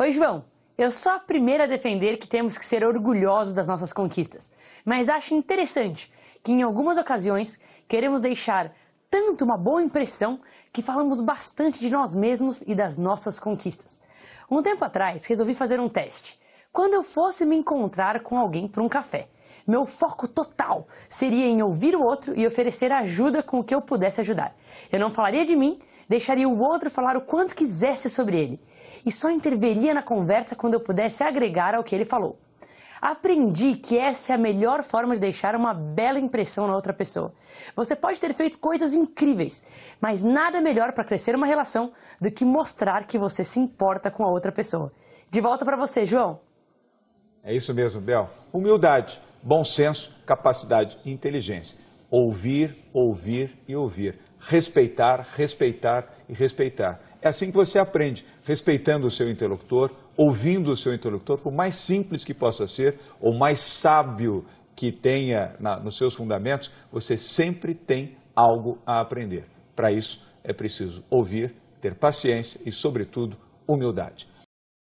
Oi, João. Eu sou a primeira a defender que temos que ser orgulhosos das nossas conquistas, mas acho interessante que em algumas ocasiões queremos deixar tanto uma boa impressão que falamos bastante de nós mesmos e das nossas conquistas. Um tempo atrás, resolvi fazer um teste. Quando eu fosse me encontrar com alguém para um café, meu foco total seria em ouvir o outro e oferecer ajuda com o que eu pudesse ajudar. Eu não falaria de mim, deixaria o outro falar o quanto quisesse sobre ele. E só interveria na conversa quando eu pudesse agregar ao que ele falou. Aprendi que essa é a melhor forma de deixar uma bela impressão na outra pessoa. Você pode ter feito coisas incríveis, mas nada melhor para crescer uma relação do que mostrar que você se importa com a outra pessoa. De volta para você, João. É isso mesmo, Bel. Humildade, bom senso, capacidade e inteligência. Ouvir, ouvir e ouvir respeitar, respeitar e respeitar. É assim que você aprende, respeitando o seu interlocutor, ouvindo o seu interlocutor, por mais simples que possa ser, ou mais sábio que tenha na, nos seus fundamentos, você sempre tem algo a aprender. Para isso, é preciso ouvir, ter paciência e, sobretudo, humildade.